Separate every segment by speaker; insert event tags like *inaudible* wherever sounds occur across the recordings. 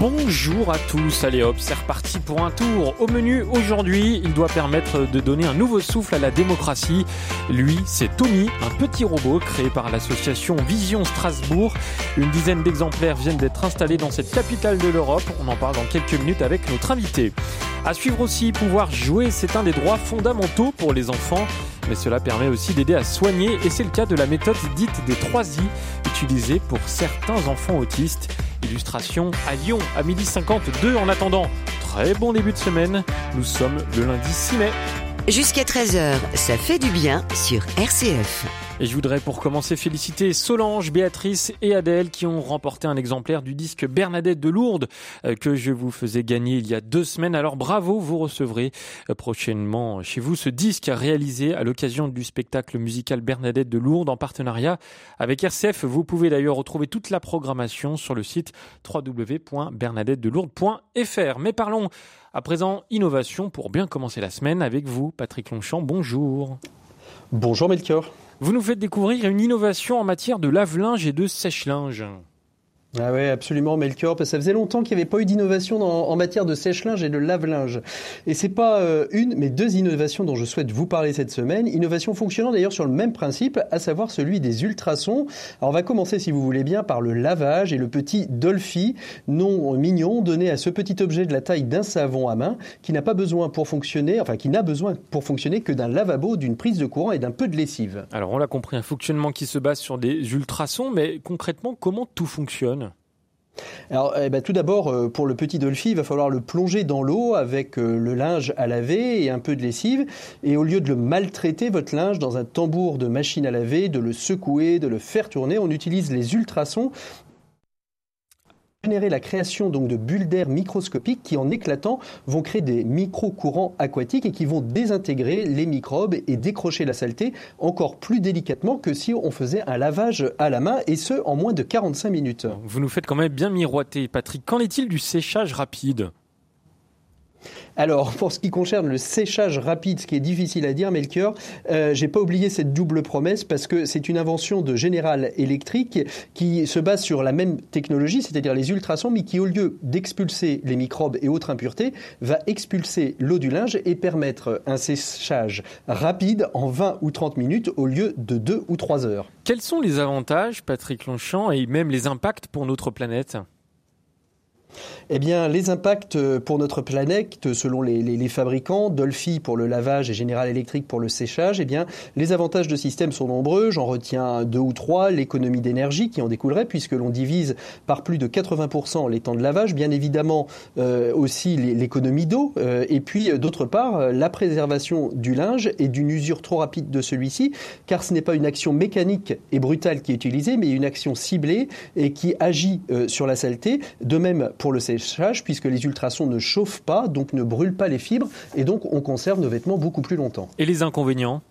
Speaker 1: Bonjour à tous, allez hop, c'est reparti pour un tour. Au menu aujourd'hui, il doit permettre de donner un nouveau souffle à la démocratie. Lui, c'est Tommy, un petit robot créé par l'association Vision Strasbourg. Une dizaine d'exemplaires viennent d'être installés dans cette capitale de l'Europe. On en parle dans quelques minutes avec notre invité. À suivre aussi, pouvoir jouer, c'est un des droits fondamentaux pour les enfants mais cela permet aussi d'aider à soigner et c'est le cas de la méthode dite des 3 I utilisée pour certains enfants autistes. Illustration à Lyon à 12h52 en attendant. Très bon début de semaine, nous sommes le lundi 6 mai.
Speaker 2: Jusqu'à 13h, ça fait du bien sur RCF.
Speaker 1: Et je voudrais pour commencer féliciter Solange, Béatrice et Adèle qui ont remporté un exemplaire du disque Bernadette de Lourdes euh, que je vous faisais gagner il y a deux semaines. Alors bravo, vous recevrez euh, prochainement chez vous ce disque réalisé à l'occasion du spectacle musical Bernadette de Lourdes en partenariat avec RCF. Vous pouvez d'ailleurs retrouver toute la programmation sur le site www.bernadettedelourdes.fr. Mais parlons à présent innovation pour bien commencer la semaine avec vous, Patrick Longchamp. Bonjour.
Speaker 3: Bonjour Melchior.
Speaker 1: Vous nous faites découvrir une innovation en matière de lave-linge et de sèche-linge.
Speaker 3: Ah ouais, absolument, Melchior, parce que ça faisait longtemps qu'il n'y avait pas eu d'innovation en matière de sèche-linge et de lave-linge. Et c'est pas euh, une, mais deux innovations dont je souhaite vous parler cette semaine. Innovation fonctionnant d'ailleurs sur le même principe, à savoir celui des ultrasons. Alors on va commencer, si vous voulez bien, par le lavage et le petit Dolphy, nom mignon donné à ce petit objet de la taille d'un savon à main, qui n'a pas besoin pour fonctionner, enfin qui n'a besoin pour fonctionner que d'un lavabo, d'une prise de courant et d'un peu de lessive.
Speaker 1: Alors on l'a compris, un fonctionnement qui se base sur des ultrasons, mais concrètement, comment tout fonctionne?
Speaker 3: Alors, eh ben, tout d'abord, euh, pour le petit Dolphy, il va falloir le plonger dans l'eau avec euh, le linge à laver et un peu de lessive. Et au lieu de le maltraiter, votre linge, dans un tambour de machine à laver, de le secouer, de le faire tourner, on utilise les ultrasons générer la création donc de bulles d'air microscopiques qui, en éclatant, vont créer des micro-courants aquatiques et qui vont désintégrer les microbes et décrocher la saleté encore plus délicatement que si on faisait un lavage à la main et ce en moins de 45 minutes.
Speaker 1: Vous nous faites quand même bien miroiter, Patrick. Qu'en est-il du séchage rapide?
Speaker 3: Alors, pour ce qui concerne le séchage rapide, ce qui est difficile à dire, Melchior, euh, j'ai pas oublié cette double promesse parce que c'est une invention de General Electric qui se base sur la même technologie, c'est-à-dire les ultrasons, mais qui, au lieu d'expulser les microbes et autres impuretés, va expulser l'eau du linge et permettre un séchage rapide en 20 ou 30 minutes au lieu de 2 ou 3 heures.
Speaker 1: Quels sont les avantages, Patrick Longchamp, et même les impacts pour notre planète?
Speaker 3: Eh bien, les impacts euh, pour notre planète, selon les, fabricants, Dolphy pour le lavage et General Electric pour le séchage, eh bien, les avantages de système sont nombreux. J'en retiens deux ou trois. L'économie d'énergie qui en découlerait, puisque l'on divise par plus de 80% les temps de lavage. Bien évidemment, euh, aussi l'économie d'eau. Euh, et puis, d'autre part, la préservation du linge et d'une usure trop rapide de celui-ci, car ce n'est pas une action mécanique et brutale qui est utilisée, mais une action ciblée et qui agit sur la saleté. De même, le séchage, puisque les ultrasons ne chauffent pas, donc ne brûlent pas les fibres, et donc on conserve nos vêtements beaucoup plus longtemps.
Speaker 1: Et les inconvénients?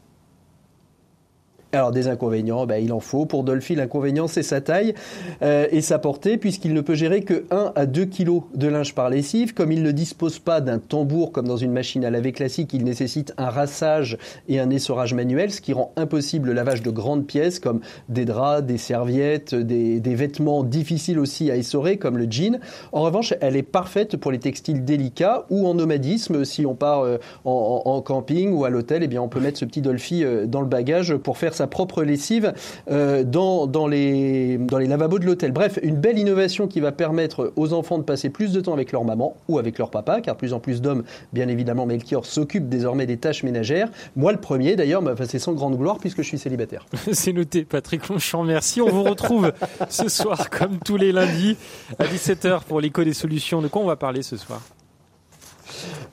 Speaker 3: Alors des inconvénients, ben, il en faut. Pour Dolphy, l'inconvénient c'est sa taille euh, et sa portée puisqu'il ne peut gérer que 1 à 2 kg de linge par lessive. Comme il ne dispose pas d'un tambour comme dans une machine à laver classique, il nécessite un rassage et un essorage manuel, ce qui rend impossible le lavage de grandes pièces comme des draps, des serviettes, des, vêtements difficiles aussi à essorer comme le jean. En revanche, elle est parfaite pour les textiles délicats ou en nomadisme. Si on part euh, en, camping ou à l'hôtel, eh bien on peut mettre ce petit Dolphy euh, dans le bagage pour faire sa propre lessive euh, dans, dans, les, dans les lavabos de l'hôtel. Bref, une belle innovation qui va permettre aux enfants de passer plus de temps avec leur maman ou avec leur papa, car plus en plus d'hommes, bien évidemment, Melchior s'occupe désormais des tâches ménagères. Moi, le premier, d'ailleurs, c'est sans grande gloire puisque je suis célibataire. *laughs*
Speaker 1: c'est noté, Patrick Longchamp, merci. On vous retrouve ce soir, comme tous les lundis, à 17h pour l'écho des solutions. De quoi on va parler ce soir?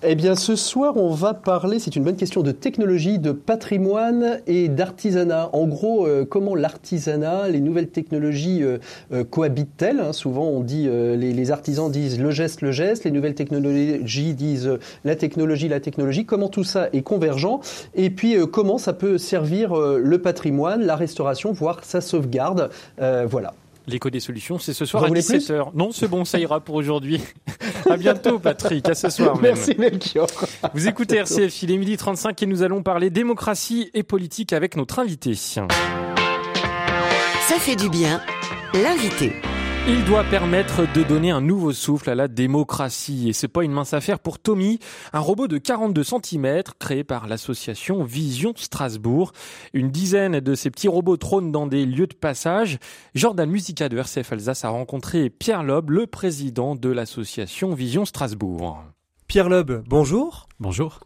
Speaker 3: Eh bien, ce soir, on va parler, c'est une bonne question, de technologie, de patrimoine et d'artisanat. En gros, euh, comment l'artisanat, les nouvelles technologies euh, euh, cohabitent-elles hein? Souvent, on dit, les, les, artisans disent le geste, le geste, les nouvelles technologies disent la technologie, la technologie. Comment tout ça est convergent? Et puis, comment ça peut servir le patrimoine, la restauration, voire sa sauvegarde? Voilà.
Speaker 1: L'écho des solutions, c'est ce soir à 17h. Non, c'est bon, ça ira pour aujourd'hui. *laughs* à bientôt, Patrick. À ce soir
Speaker 3: même. Merci, Melchior.
Speaker 1: Vous écoutez RCF, il est midi 35 et nous allons parler démocratie et politique avec notre invité. Ça
Speaker 2: fait du bien, l'invité.
Speaker 1: Il doit permettre de donner un nouveau souffle à la démocratie. Et c'est pas une mince affaire pour Tommy, un robot de 42 cm créé par l'association Vision Strasbourg. Une dizaine de ces petits robots trônent dans des lieux de passage. Jordan Musica de RCF Alsace a rencontré Pierre Loeb, le président de l'association Vision Strasbourg.
Speaker 4: Pierre Loeb, bonjour.
Speaker 1: Bonjour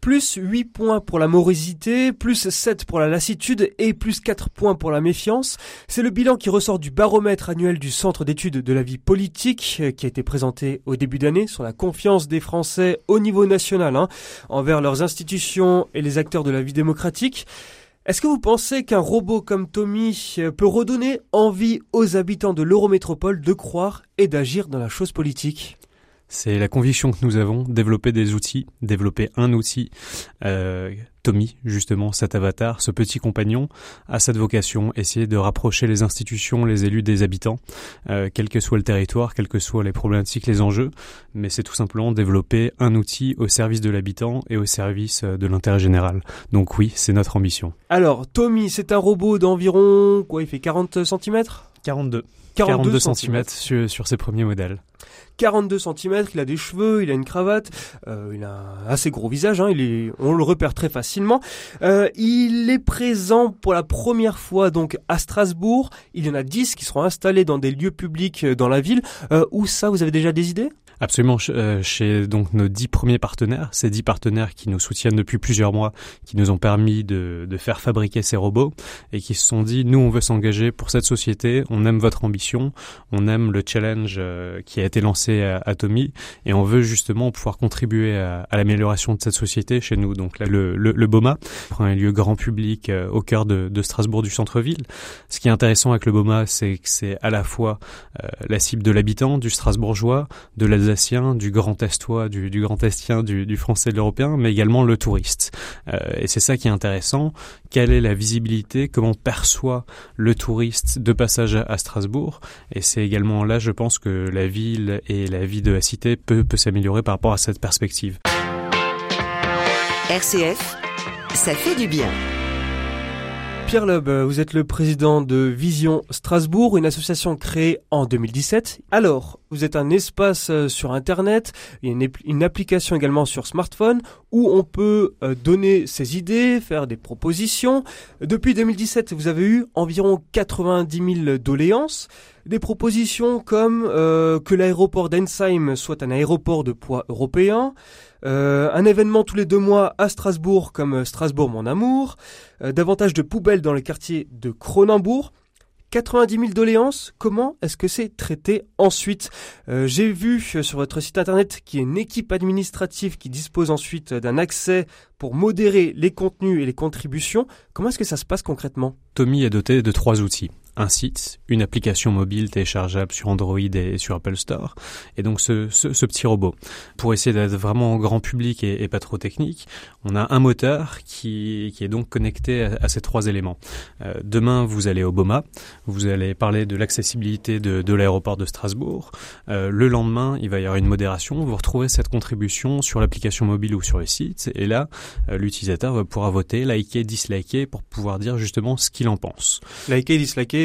Speaker 4: plus 8 points pour la morosité, plus 7 pour la lassitude et plus 4 points pour la méfiance. C'est le bilan qui ressort du baromètre annuel du Centre d'études de la vie politique euh, qui a été présenté au début d'année sur la confiance des Français au niveau national hein, envers leurs institutions et les acteurs de la vie démocratique. Est-ce que vous pensez qu'un robot comme Tommy euh, peut redonner envie aux habitants de l'Eurométropole de croire et d'agir dans la chose politique?
Speaker 5: C'est la conviction que nous avons, développer des outils, développer un outil. Euh, Tommy, justement, cet avatar, ce petit compagnon, a cette vocation, essayer de rapprocher les institutions, les élus des habitants, euh, quel que soit le territoire, quels que soient les problématiques, les enjeux, mais c'est tout simplement développer un outil au service de l'habitant et au service euh, de l'intérêt général. Donc oui, c'est notre ambition.
Speaker 4: Alors, Tommy, c'est un robot d'environ, quoi, il fait 40 cm
Speaker 5: 42. 42, cm sur, sur ses premiers modèles.
Speaker 4: 42 cm, il a des cheveux, il a une cravate, euh, il a un assez gros visage, hein, il est, on le repère très facilement. Euh, il est présent pour la première fois donc à Strasbourg. Il y en a 10 qui seront installés dans des lieux publics euh, dans la ville. où ça, vous avez déjà des idées?
Speaker 5: Absolument, euh, chez donc nos dix premiers partenaires, ces dix partenaires qui nous soutiennent depuis plusieurs mois, qui nous ont permis de, de faire fabriquer ces robots et qui se sont dit nous on veut s'engager pour cette société, on aime votre ambition, on aime le challenge euh, qui a été lancé à, à, Tommy et on veut justement pouvoir contribuer à, à l'amélioration de cette société chez nous. Donc là, le, le, le BOMA prend un lieu grand public euh, au cœur de, de Strasbourg du centre-ville. Ce qui est intéressant avec le BOMA, c'est que c'est à la fois la cible de l'habitant, du Strasbourgeois, de la du grand estois, du, grand estien, du, du, français, de l'européen, mais également le touriste. Euh, et c'est ça qui est intéressant. Quelle est la visibilité? Comment perçoit le touriste de passage à Strasbourg? Et c'est également là, je pense, que la ville et la vie de la cité peut, peut s'améliorer par rapport à cette perspective.
Speaker 2: RCF, ça fait du bien.
Speaker 4: Pierre Loeb, vous êtes le président de Vision Strasbourg, une association créée en 2017. Alors, vous êtes un espace euh, sur Internet, une, application également sur smartphone où on peut euh, donner ses idées, faire des propositions. Depuis 2017, vous avez eu environ 90 000 doléances. Des propositions comme euh, que l'aéroport d'Ensheim soit un aéroport de poids européen, euh, un événement tous les deux mois à Strasbourg comme Strasbourg mon amour, davantage de poubelles dans le quartier de Cronenbourg. 90 000 doléances, comment est-ce que c'est traité ensuite euh, J'ai vu sur votre site internet qu'il y a une équipe administrative qui dispose ensuite d'un accès pour modérer les contenus et les contributions. Comment est-ce que ça se passe concrètement?
Speaker 5: Tommy est doté de trois outils un site, une application mobile téléchargeable sur Android et sur Apple Store, et donc ce, petit robot. Pour essayer d'être vraiment grand public et, pas trop technique, on a un moteur qui, est donc connecté à, ces trois éléments. Euh, demain, vous allez au BOMA, vous allez parler de l'accessibilité de, l'aéroport de Strasbourg. Euh, le lendemain, il va y avoir une modération, vous retrouvez cette contribution sur l'application mobile ou sur le site, et là, euh, l'utilisateur va pouvoir voter, liker, disliker pour pouvoir dire justement ce qu'il en pense.
Speaker 4: Liker,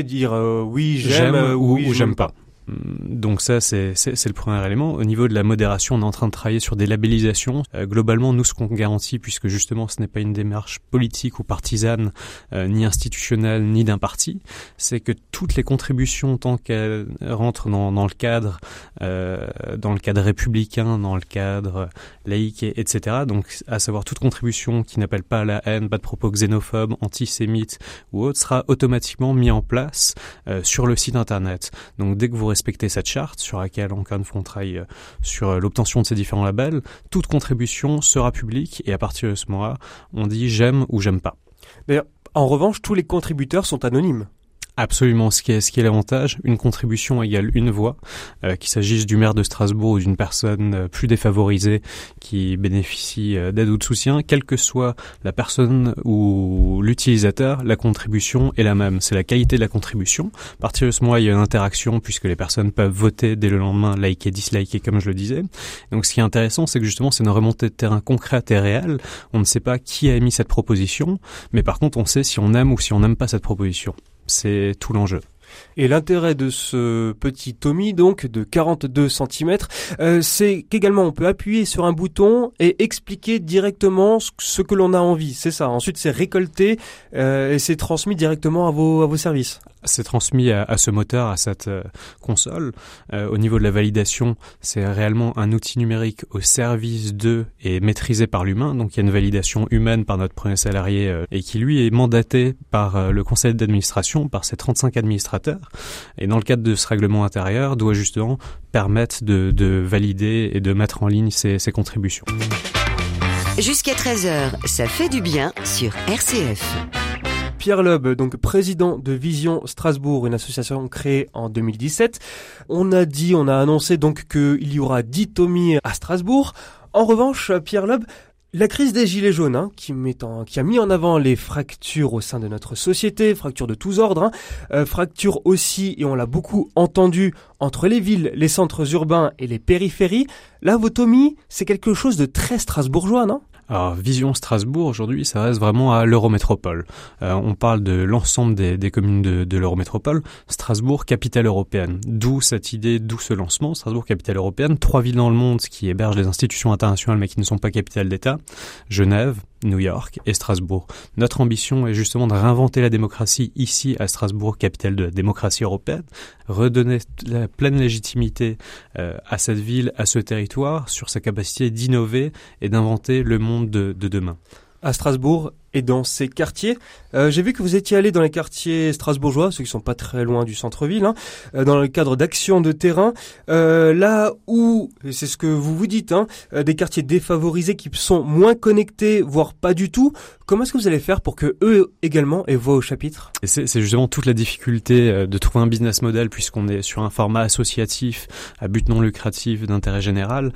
Speaker 4: dire euh, oui j'aime ou,
Speaker 5: ou j'aime pas. Mm, donc ça, c'est le premier élément. Au niveau de la modération, on est en train de travailler sur des labellisations. Euh, globalement, nous, ce qu'on garantit, puisque justement ce n'est pas une démarche politique ou partisane, euh, ni institutionnelle, ni d'un parti, c'est que toutes les contributions, tant qu'elles rentrent dans, dans, le cadre, euh, dans le cadre républicain, dans le cadre laïque, etc., donc à savoir toute contribution qui n'appelle pas à la haine, pas de propos xénophobes, antisémites ou autres, sera automatiquement mis en place sur le site internet. Donc dès que vous respecter cette charte sur laquelle encore une fois on travaille euh, sur euh, l'obtention de ces différents labels, toute contribution sera publique et à partir de ce moment-là, on dit j'aime ou j'aime pas.
Speaker 4: En revanche, tous les contributeurs sont anonymes.
Speaker 5: Absolument, ce qui est, ce qui est l'avantage, une contribution égale une voix, euh, qu'il s'agisse du maire de Strasbourg ou d'une personne euh, plus défavorisée qui bénéficie euh, d'aide ou de soutien, quelle que soit la personne ou l'utilisateur, la contribution est la même. C'est la qualité de la contribution. À partir de ce moment, il y a une interaction puisque les personnes peuvent voter dès le lendemain, liker, disliker, comme je le disais. Donc, ce qui est intéressant, c'est que justement, c'est une remontée de terrain concrète et réelle. On ne sait pas qui a émis cette proposition, mais par contre, on sait si on aime ou si on n'aime pas cette proposition. C'est tout l'enjeu.
Speaker 4: Et l'intérêt de ce petit Tommy, donc de 42 cm, euh, c'est qu'également on peut appuyer sur un bouton et expliquer directement ce que l'on a envie. C'est ça. Ensuite, c'est récolté euh, et c'est transmis directement à vos, à vos services
Speaker 5: c'est transmis à, ce moteur, à cette euh, console. Euh, au niveau de la validation, c'est réellement un outil numérique au service de et maîtrisé par l'humain. Donc il y a une validation humaine par notre premier salarié euh, et qui lui est mandaté par le conseil d'administration, par ses 35 administrateurs. Et dans le cadre de ce règlement intérieur, doit justement permettre de, de valider et de mettre en ligne ses, ses contributions.
Speaker 2: Jusqu'à 13h, ça fait du bien sur RCF.
Speaker 4: Pierre Loeb, donc président de Vision Strasbourg, une association créée en 2017. On a dit, on a annoncé donc qu'il y aura 10 Tommy à Strasbourg. En revanche, Pierre Loeb, la crise des gilets jaunes, hein, qui, a mis en avant les fractures au sein de notre société, fractures de tous ordres, hein, euh, fractures aussi, et on l'a beaucoup entendu, entre les villes, les centres urbains et les périphéries. Là, vos Tommy, c'est quelque chose de très strasbourgeois, non?
Speaker 5: Alors, Vision Strasbourg, aujourd'hui, ça reste vraiment à l'Eurométropole. Euh, on parle de l'ensemble des, communes de, de l'Eurométropole. Strasbourg, capitale européenne. D'où cette idée, d'où ce lancement. Strasbourg, capitale européenne. Trois villes dans le monde qui hébergent des institutions internationales mais qui ne sont pas capitales d'État. Genève, New York et Strasbourg. Notre ambition est justement de réinventer la démocratie ici à Strasbourg, capitale de la démocratie européenne, redonner la pleine légitimité euh, à cette ville, à ce territoire, sur sa capacité d'innover et d'inventer le monde de, de demain.
Speaker 4: À Strasbourg, et dans ces quartiers. Euh, J'ai vu que vous étiez allé dans les quartiers strasbourgeois, ceux qui sont pas très loin du centre-ville, hein, euh, dans le cadre d'actions de terrain, euh, là où, c'est ce que vous vous dites, hein, des quartiers défavorisés qui sont moins connectés, voire pas du tout. Comment est-ce que vous allez faire pour que eux également aient voix au chapitre?
Speaker 5: C'est justement toute la difficulté de trouver un business model puisqu'on est sur un format associatif à but non lucratif d'intérêt général.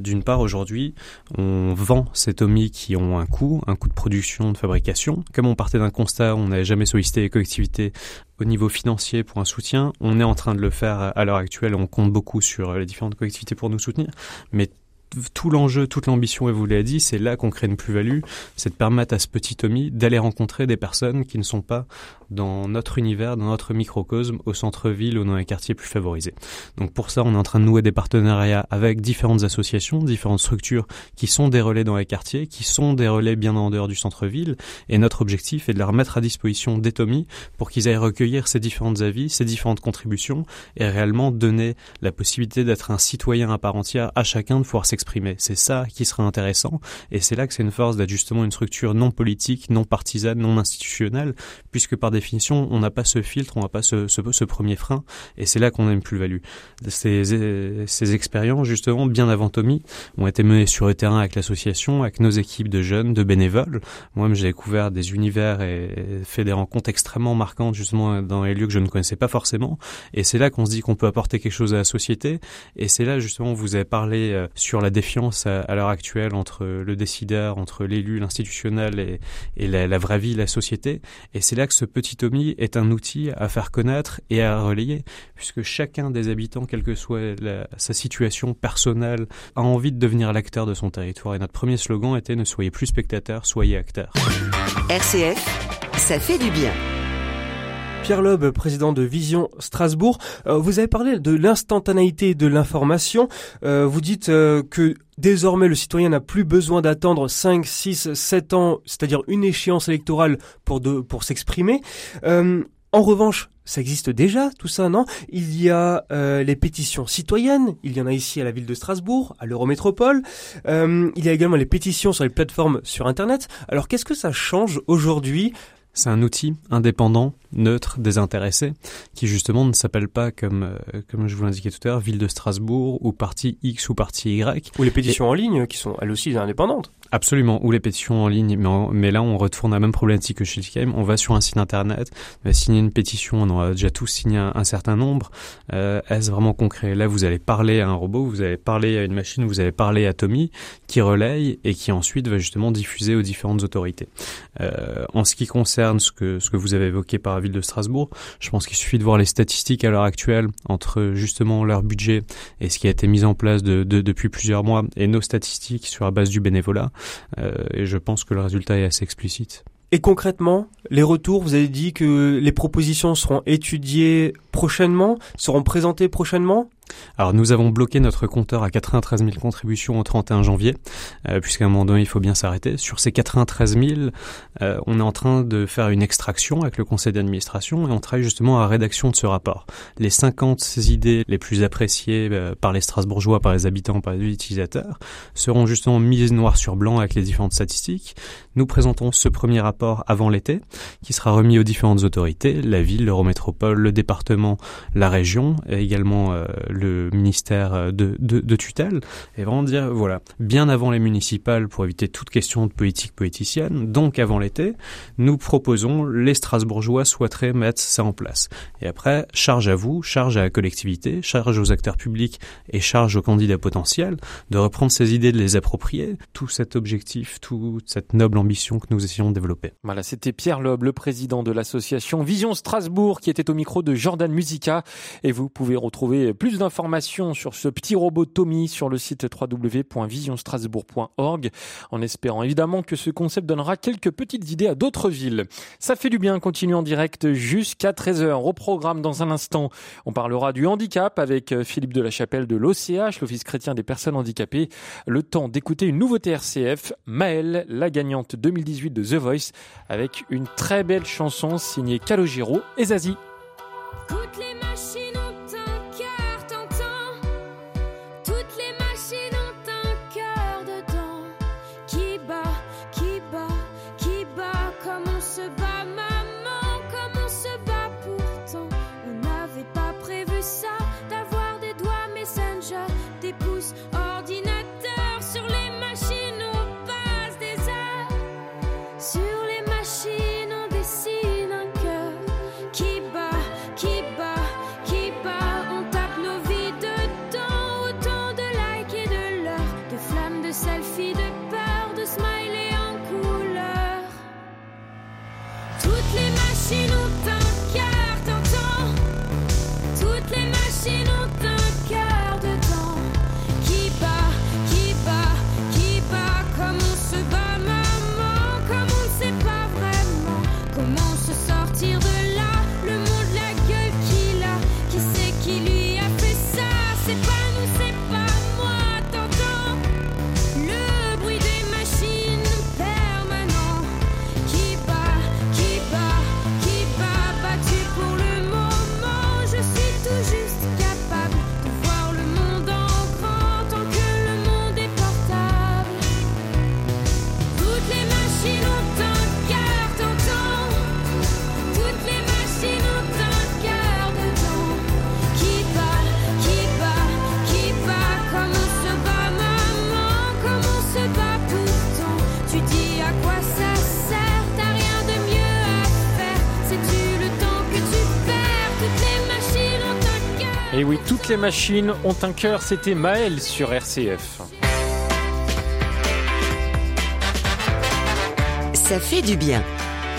Speaker 5: D'une part, aujourd'hui, on vend ces tomis qui ont un coût, un coût de production fabrication. Comme on partait d'un constat, on n'avait jamais sollicité les collectivités au niveau financier pour un soutien. On est en train de le faire à l'heure actuelle. On compte beaucoup sur les différentes collectivités pour nous soutenir. Mais tout l'enjeu, toute l'ambition, et vous l'avez dit, c'est là qu'on crée une plus-value, c'est de permettre à ce petit Tommy d'aller rencontrer des personnes qui ne sont pas dans notre univers, dans notre microcosme, au centre-ville ou dans les quartiers plus favorisés. Donc pour ça, on est en train de nouer des partenariats avec différentes associations, différentes structures qui sont des relais dans les quartiers, qui sont des relais bien en dehors du centre-ville. Et notre objectif est de leur mettre à disposition des Tommy pour qu'ils aillent recueillir ces différents avis, ces différentes contributions et réellement donner la possibilité d'être un citoyen à part entière à chacun de pouvoir s'exprimer. C'est ça qui sera intéressant. Et c'est là que c'est une force d'être justement une structure non politique, non partisane, non institutionnelle, puisque par définition, on n'a pas ce filtre, on n'a pas ce, ce, ce, premier frein, et c'est là qu'on a une plus-value. Ces, ces expériences, justement, bien avant Tommy, ont été menées sur le terrain avec l'association, avec nos équipes de jeunes, de bénévoles. Moi, j'ai découvert des univers et fait des rencontres extrêmement marquantes, justement, dans les lieux que je ne connaissais pas forcément, et c'est là qu'on se dit qu'on peut apporter quelque chose à la société, et c'est là, justement, vous avez parlé euh, sur la défiance à, l'heure actuelle entre le décideur, entre l'élu, l'institutionnel et, la, vraie vie, la société, et c'est là que ce petit Tommy est un outil à faire connaître et à relayer, puisque chacun des habitants, quelle que soit sa situation personnelle, a envie de devenir l'acteur de son territoire. Et notre premier slogan était ne soyez plus spectateurs, soyez acteurs.
Speaker 2: RCF, ça fait du bien.
Speaker 4: Pierre Loeb, président de Vision Strasbourg. Euh, vous avez parlé de l'instantanéité de l'information. Euh, vous dites euh, que désormais le citoyen n'a plus besoin d'attendre 5, 6, 7 ans, c'est-à-dire une échéance électorale pour, de, pour s'exprimer. en revanche, ça existe déjà, tout ça, non? Il y a euh, les pétitions citoyennes, il y en a ici à la ville de Strasbourg, à l'Eurométropole, euh, il y a également les pétitions sur les plateformes sur Internet. Alors qu'est-ce que ça change aujourd'hui?
Speaker 5: C'est un outil indépendant neutre, désintéressé, qui justement ne s'appelle pas comme euh, comme je vous l'indiquais tout à l'heure, ville de Strasbourg ou parti X ou parti Y.
Speaker 4: Ou les pétitions en ligne qui sont elles aussi indépendantes.
Speaker 5: Absolument, ou les pétitions en ligne, mais, mais là on retourne à la même problématique que chez Schiltigheim, on va sur un site internet, on va signer une pétition, on en a déjà tous signé un, certain nombre, euh, est-ce vraiment concret? Là vous allez parler à un robot, vous allez parler à une machine, vous allez parler à Tommy, qui relaye et qui ensuite va justement diffuser aux différentes autorités. Euh, en ce qui concerne ce que, ce que vous avez évoqué par de Strasbourg, je pense qu'il suffit de voir les statistiques à l'heure actuelle entre justement leur budget et ce qui a été mis en place de, depuis plusieurs mois et nos statistiques sur la base du bénévolat. Euh, et je pense que le résultat est assez explicite.
Speaker 4: Et concrètement, les retours, vous avez dit que les propositions seront étudiées prochainement, seront présentées prochainement?
Speaker 5: Alors nous avons bloqué notre compteur à 93 000 contributions au 31 janvier, euh, puisqu'à un moment donné il faut bien s'arrêter. Sur ces 93 000, euh, on est en train de faire une extraction avec le conseil d'administration et on travaille justement à la rédaction de ce rapport. Les 50 idées les plus appréciées euh, par les Strasbourgeois, par les habitants, par les utilisateurs seront justement mises noir sur blanc avec les différentes statistiques. Nous présentons ce premier rapport avant l'été, qui sera remis aux différentes autorités, la ville, l'Eurométropole, le département, la région, et également euh, le ministère euh, de, de, tutelle, et vraiment dire, voilà, bien avant les municipales pour éviter toute question de politique politicienne, donc avant l'été, nous proposons, les Strasbourgeois souhaiteraient mettre ça en place. Et après, charge à vous, charge à la collectivité, charge aux acteurs publics et charge aux candidats potentiels de reprendre ces idées, de les approprier, tout cet objectif, toute cette noble ambition que nous essayons de développer.
Speaker 6: Voilà, c'était Pierre Loeb, le président de l'association Vision Strasbourg, qui était au micro de Jordan Musica. Et vous pouvez retrouver plus d'informations d'informations sur ce petit robot Tommy sur le site www.visionstrasbourg.org en espérant évidemment que ce concept donnera quelques petites idées à d'autres villes. Ça fait du bien, continue en direct jusqu'à 13h. Au programme dans un instant, on parlera du handicap avec euh, Philippe de la Chapelle de l'OCH, l'Office chrétien des personnes handicapées. Le temps d'écouter une nouveauté RCF, Maëlle, la gagnante 2018 de The Voice, avec une très belle chanson signée Calogero et Zazie. Toutes les machines ont un cœur, c'était Maël sur RCF.
Speaker 2: Ça fait du bien.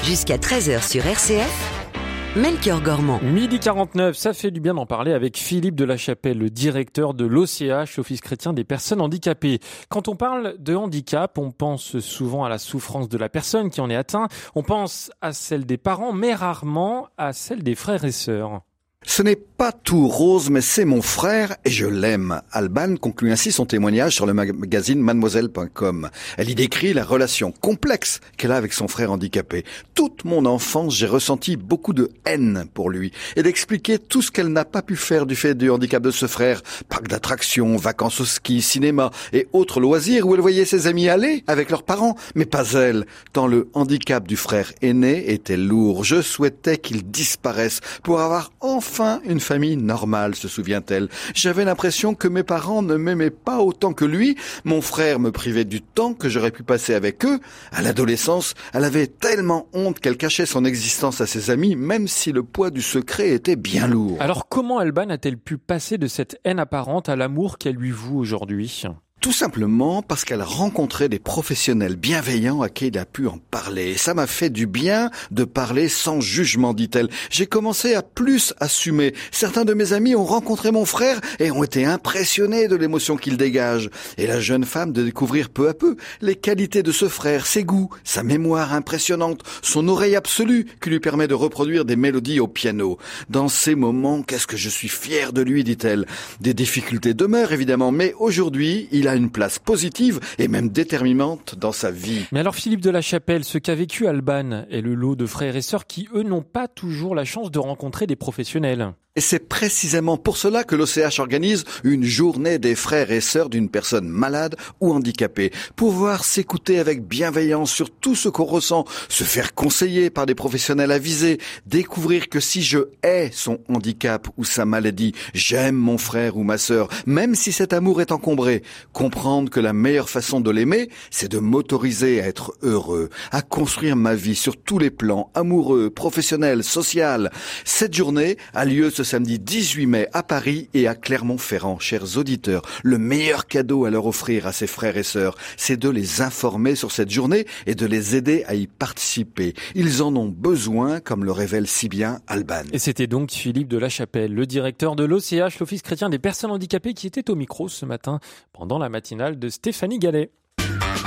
Speaker 2: Jusqu'à 13h sur RCF, Melchior Gormand.
Speaker 6: Midi 49, ça fait du bien d'en parler avec Philippe de la Chapelle, le directeur de l'OCH, Office chrétien des personnes handicapées. Quand on parle de handicap, on pense souvent à la souffrance de la personne qui en est atteinte, on pense à celle des parents, mais rarement à celle des frères et sœurs.
Speaker 7: Ce n'est pas tout rose, mais c'est mon frère et je l'aime. Alban conclut ainsi son témoignage sur le magazine mademoiselle.com. Elle y décrit la relation complexe qu'elle a avec son frère handicapé. Toute mon enfance, j'ai ressenti beaucoup de haine pour lui. Elle expliquait tout ce qu'elle n'a pas pu faire du fait du handicap de ce frère. Parc d'attractions, vacances au ski, cinéma et autres loisirs où elle voyait ses amis aller avec leurs parents, mais pas elle, tant le handicap du frère aîné était lourd. Je souhaitais qu'il disparaisse pour avoir enfin enfin une famille normale, se souvient-elle. J'avais l'impression que mes parents ne m'aimaient pas autant que lui. Mon frère me privait du temps que j'aurais pu passer avec eux. À l'adolescence, elle avait tellement honte qu'elle cachait son existence à ses amis, même si le poids du secret était bien lourd.
Speaker 1: Alors comment Alban a-t-elle pu passer de cette haine apparente à l'amour qu'elle lui voue aujourd'hui?
Speaker 7: Tout simplement parce qu'elle rencontrait des professionnels bienveillants à qui il a pu en parler. Ça m'a fait du bien de parler sans jugement, dit-elle. J'ai commencé à plus assumer. Certains de mes amis ont rencontré mon frère et ont été impressionnés de l'émotion qu'il dégage. Et la jeune femme de découvrir peu à peu les qualités de ce frère, ses goûts, sa mémoire impressionnante, son oreille absolue qui lui permet de reproduire des mélodies au piano. Dans ces moments, qu'est-ce que je suis fier de lui, dit-elle. Des difficultés demeurent évidemment, mais aujourd'hui, il a une place positive et même déterminante dans sa vie.
Speaker 1: Mais alors Philippe de la Chapelle, ce qu'a vécu Alban est le lot de frères et sœurs qui, eux, n'ont pas toujours la chance de rencontrer des professionnels.
Speaker 7: Et c'est précisément pour cela que l'OCH organise une journée des frères et sœurs d'une personne malade ou handicapée. Pouvoir s'écouter avec bienveillance sur tout ce qu'on ressent, se faire conseiller par des professionnels avisés, découvrir que si je hais son handicap ou sa maladie, j'aime mon frère ou ma sœur, même si cet amour est encombré. Comprendre que la meilleure façon de l'aimer, c'est de m'autoriser à être heureux, à construire ma vie sur tous les plans, amoureux, professionnel, social. Cette journée a lieu ce samedi 18 mai à Paris et à Clermont-Ferrand. Chers auditeurs, le meilleur cadeau à leur offrir à ses frères et sœurs, c'est de les informer sur cette journée et de les aider à y participer. Ils en ont besoin, comme le révèle si bien Alban.
Speaker 1: Et c'était donc Philippe de la Chapelle, le directeur de l'OCH, l'Office chrétien des personnes handicapées, qui était au micro ce matin pendant la matinale de Stéphanie Gallet.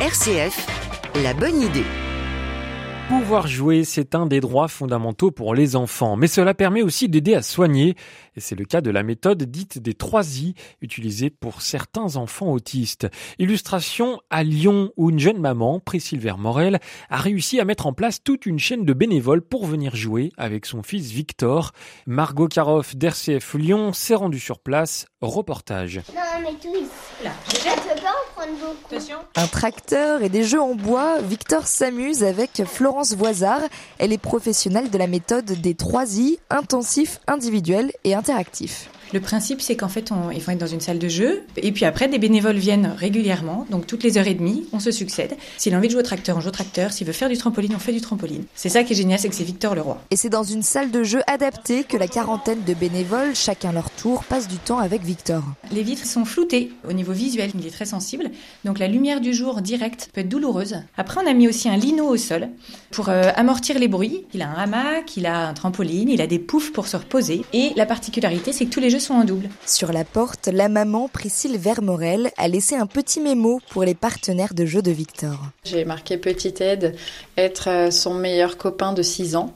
Speaker 2: RCF, la bonne idée.
Speaker 1: Pouvoir jouer, c'est un des droits fondamentaux pour les enfants, mais cela permet aussi d'aider à soigner. Et c'est le cas de la méthode dite des 3 I, utilisée pour certains enfants autistes. Illustration à Lyon, où une jeune maman, Priscille Vermorel, a réussi à mettre en place toute une chaîne de bénévoles pour venir jouer avec son fils Victor. Margot Caroff d'RCF Lyon s'est rendue sur place. Reportage.
Speaker 8: Non, mais tout Là, je peux pas en prendre beaucoup.
Speaker 9: Un tracteur et des jeux en bois, Victor s'amuse avec Voisard. Elle est professionnelle de la méthode des 3 I, intensif, individuel et interactif.
Speaker 10: Le principe, c'est qu'en fait, on, ils vont être dans une salle de jeu, et puis après, des bénévoles viennent régulièrement, donc toutes les heures et demie, on se succède. S'il a envie de jouer au tracteur, on joue au tracteur. S'il veut faire du trampoline, on fait du trampoline. C'est ça qui est génial, c'est que c'est Victor le roi.
Speaker 9: Et c'est dans une salle de jeu adaptée que la quarantaine de bénévoles, chacun leur tour, passent du temps avec Victor.
Speaker 10: Les vitres sont floutées au niveau visuel, il est très sensible, donc la lumière du jour directe peut être douloureuse. Après, on a mis aussi un lino au sol pour euh, amortir les bruits. Il a un hamac, il a un trampoline, il a des poufs pour se reposer. Et la particularité, c'est que tous les jeux sont en double.
Speaker 9: Sur la porte, la maman Priscille Vermorel a laissé un petit mémo pour les partenaires de jeu de Victor.
Speaker 11: J'ai marqué petite aide, être euh, son meilleur copain de 6 ans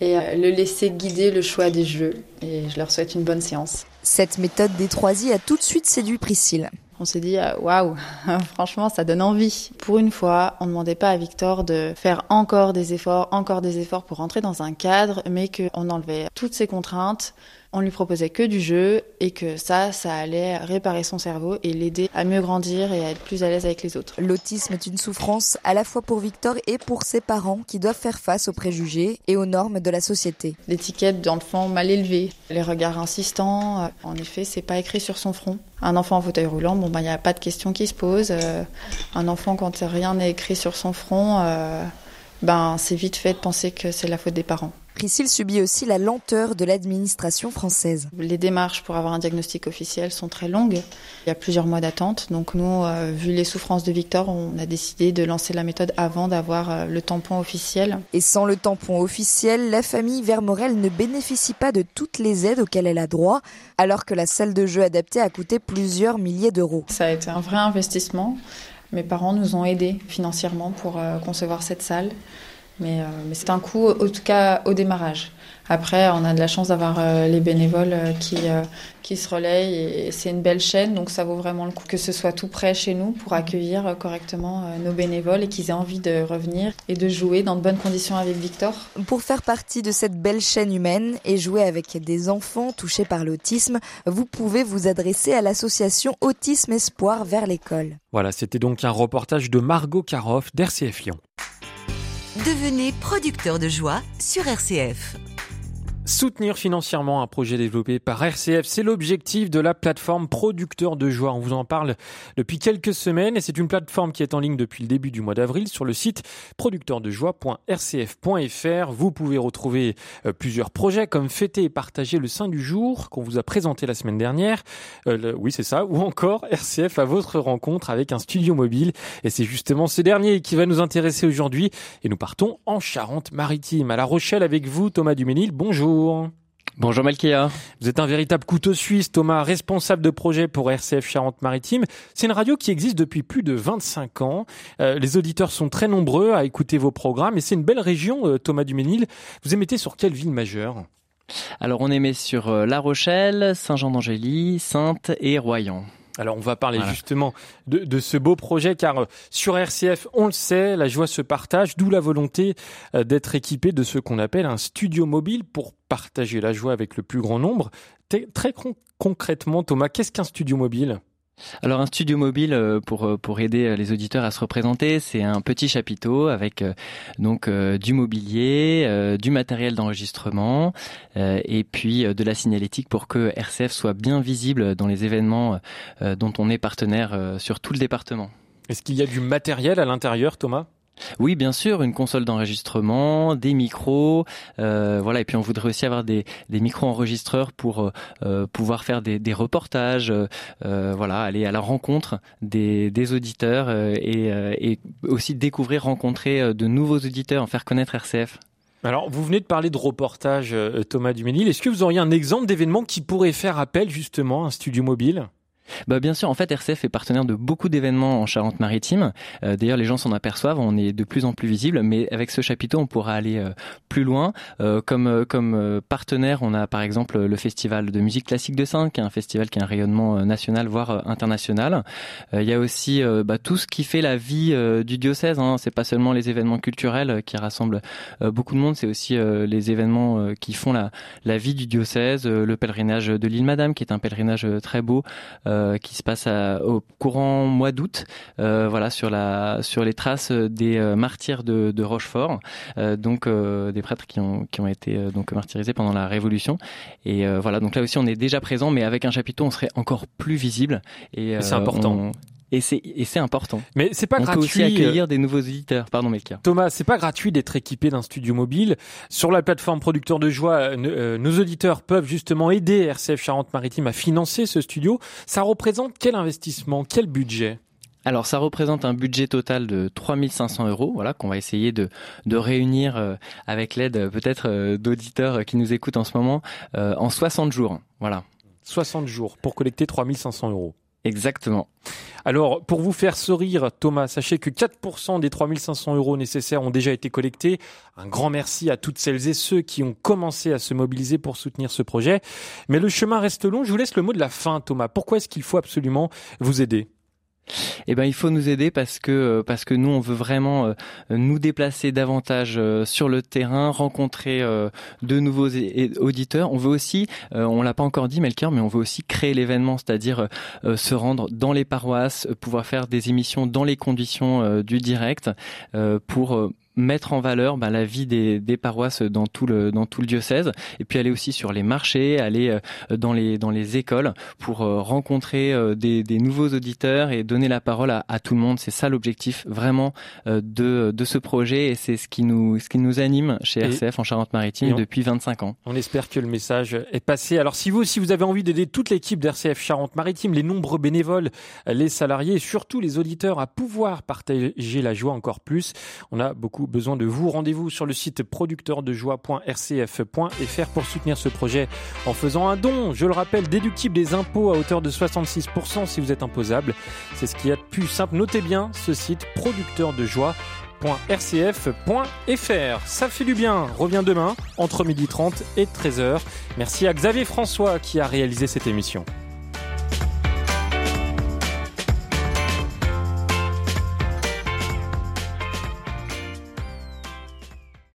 Speaker 11: et euh, le laisser guider le choix des jeux. Et je leur souhaite une bonne séance.
Speaker 9: Cette méthode des 3 I a tout de suite séduit Priscille.
Speaker 11: On s'est dit, euh, waouh, *laughs* franchement, ça donne envie. Pour une fois, on ne demandait pas à Victor de faire encore des efforts, encore des efforts pour rentrer dans un cadre, mais qu'on enlevait toutes ces contraintes on lui proposait que du jeu et que ça, ça allait réparer son cerveau et l'aider à mieux grandir et à être plus à l'aise avec les autres.
Speaker 9: L'autisme est une souffrance à la fois pour Victor et pour ses parents qui doivent faire face aux préjugés et aux normes de la société.
Speaker 11: L'étiquette d'enfant mal élevé, les regards insistants, euh, en effet, c'est pas écrit sur son front. Un enfant en fauteuil roulant, bon, il ben, n'y a pas de question qui se pose. Euh, un enfant, quand rien n'est écrit sur son front, euh, ben, c'est vite fait de penser que c'est la faute des parents.
Speaker 9: Priscille subit aussi la lenteur de l'administration française.
Speaker 11: Les démarches pour avoir un diagnostic officiel sont très longues. Il y a plusieurs mois d'attente. Donc nous, euh, vu les souffrances de Victor, on a décidé de lancer la méthode avant d'avoir euh, le tampon officiel.
Speaker 9: Et sans le tampon officiel, la famille Vermorel ne bénéficie pas de toutes les aides auxquelles elle a droit, alors que la salle de jeu adaptée a coûté plusieurs milliers d'euros.
Speaker 11: Ça a été un vrai investissement. Mes parents nous ont aidés financièrement pour euh, concevoir cette salle. Mais, mais c'est un coût, en tout cas, au démarrage. Après, on a de la chance d'avoir euh, les bénévoles euh, qui, euh, qui se relayent et c'est une belle chaîne, donc ça vaut vraiment le coup que ce soit tout près chez nous pour accueillir correctement nos bénévoles et qu'ils aient envie de revenir et de jouer dans de bonnes conditions avec Victor.
Speaker 9: Pour faire partie de cette belle chaîne humaine et jouer avec des enfants touchés par l'autisme, vous pouvez vous adresser à l'association Autisme Espoir vers l'école.
Speaker 1: Voilà, c'était donc un reportage de Margot Caroff d'RCF Lyon.
Speaker 2: Devenez producteur de joie sur RCF.
Speaker 1: Soutenir financièrement un projet développé par RCF, c'est l'objectif de la plateforme Producteur de Joie. On vous en parle depuis quelques semaines et c'est une plateforme qui est en ligne depuis le début du mois d'avril sur le site producteurdejoie.rcf.fr. Vous pouvez retrouver euh, plusieurs projets comme fêter et partager le sein du jour qu'on vous a présenté la semaine dernière. Euh, oui, c'est ça. Ou encore RCF à votre rencontre avec un studio mobile. Et c'est justement ce dernier qui va nous intéresser aujourd'hui. Et nous partons en Charente-Maritime, à La Rochelle avec vous, Thomas Duménil. Bonjour.
Speaker 12: Bonjour. Malkia.
Speaker 1: Vous êtes un véritable couteau suisse, Thomas, responsable de projet pour RCF Charente-Maritime. C'est une radio qui existe depuis plus de 25 ans. Euh, les auditeurs sont très nombreux à écouter vos programmes et c'est une belle région, euh, Thomas Duménil. Vous émettez sur quelle ville majeure?
Speaker 12: Alors on émet sur euh, La Rochelle, Saint-Jean-d'Angély, Sainte et Royan.
Speaker 1: Alors on va parler justement de, de, ce beau projet car euh, sur RCF, on le sait, la joie se partage, d'où la volonté euh, d'être équipé de ce qu'on appelle un studio mobile pour partager la joie avec le plus grand nombre. Très concrètement, Thomas, qu'est-ce qu'un studio mobile?
Speaker 12: Alors un studio mobile euh, pour euh, pour aider euh, les auditeurs à se représenter, c'est un petit chapiteau avec donc du mobilier, du matériel d'enregistrement et puis de la signalétique pour que RCF soit bien visible dans les événements dont on est partenaire sur tout le département.
Speaker 1: Est-ce qu'il y a du matériel à l'intérieur, Thomas?
Speaker 12: Oui, bien sûr, une console d'enregistrement, des micros, euh, voilà, et puis on voudrait aussi avoir des, micro-enregistreurs pour euh, euh, pouvoir faire des, reportages, voilà, aller à la rencontre des, auditeurs et, et aussi découvrir, rencontrer de nouveaux auditeurs, faire connaître RCF.
Speaker 1: Alors, vous venez de parler de reportage, Thomas Duménil. Est-ce que vous auriez un exemple d'événement qui pourrait faire appel justement à un studio mobile?
Speaker 12: Bah bien sûr, en fait, RCF est partenaire de beaucoup d'événements en Charente-Maritime. Euh, d'ailleurs, les gens s'en aperçoivent, on est de plus en plus visible, mais avec ce chapiteau, on pourra aller euh, plus loin. Euh, comme comme partenaire, on a par exemple le festival de musique classique de Saint, qui est un festival qui a un rayonnement national, voire international. Il y a aussi bah, tout ce qui fait la vie du diocèse. Hein. C'est pas seulement les événements culturels qui rassemblent beaucoup de monde, c'est aussi les événements qui font la, vie du diocèse. le pèlerinage de l'île Madame, qui est un pèlerinage très beau. Euh, qui se passe au courant mois d'août, euh, voilà sur la sur les traces des euh, martyrs de, de Rochefort, donc des prêtres qui ont qui ont été donc martyrisés pendant la Révolution. Et voilà, donc là aussi on est déjà présent, mais avec un chapiteau on serait encore plus visible.
Speaker 1: Et c'est important.
Speaker 12: Et c'est important.
Speaker 1: Mais c'est pas
Speaker 12: On
Speaker 1: gratuit.
Speaker 12: peut aussi accueillir des nouveaux auditeurs. Pardon, Melka.
Speaker 1: Thomas, c'est pas gratuit d'être équipé d'un studio mobile. Sur la plateforme Producteur de Joie, euh, euh, nos auditeurs peuvent justement aider RCF Charente-Maritime à financer ce studio. Ça représente quel investissement, quel budget?
Speaker 12: Alors ça représente un budget total de 3500 euros, voilà qu'on va essayer de, de réunir euh, avec l'aide peut-être d'auditeurs qui nous écoutent en ce moment en 60 jours, voilà.
Speaker 1: 60 jours pour collecter 3500 euros.
Speaker 12: Exactement.
Speaker 1: Alors, pour vous faire sourire, Thomas, sachez que 4% des 3500 euros nécessaires ont déjà été collectés. Un grand merci à toutes celles et ceux qui ont commencé à se mobiliser pour soutenir ce projet. Mais le chemin reste long. Je vous laisse le mot de la fin, Thomas. Pourquoi est-ce qu'il faut absolument vous aider?
Speaker 12: Eh ben, il faut nous aider parce que euh, parce que nous, on veut vraiment euh, nous déplacer davantage euh, sur le terrain, rencontrer de nouveaux auditeurs. On veut aussi, on l'a pas encore dit, Melchior, mais on veut aussi créer l'événement, c'est-à-dire se rendre dans les paroisses, pouvoir faire des émissions dans les conditions du direct pour mettre en valeur bah, la vie des, des, paroisses dans tout le dans tout le diocèse. Et puis aller aussi sur les marchés aller euh, dans les dans les écoles pour euh, rencontrer euh, des, des, nouveaux auditeurs et donner la parole à, à tout le monde. C'est ça l'objectif vraiment de de ce projet et c'est ce qui nous ce qui nous anime chez RCF en Charente-Maritime depuis 25 ans.
Speaker 1: On espère que le message est passé. Alors si vous si vous avez envie d'aider toute l'équipe d'RCF Charente-Maritime les nombreux bénévoles les salariés et surtout les auditeurs à pouvoir partager la joie encore plus on a beaucoup besoin de vous? Rendez-vous sur le site producteurdejoie.rcf.fr pour soutenir ce projet en faisant un don. Je le rappelle, déductible des impôts à hauteur de 66% si vous êtes imposable. C'est ce qui a de plus simple. Notez bien ce site producteurdejoie.rcf.fr. Ça fait du bien, revient demain entre 12h30 et 13h. Merci à Xavier François qui a réalisé cette émission.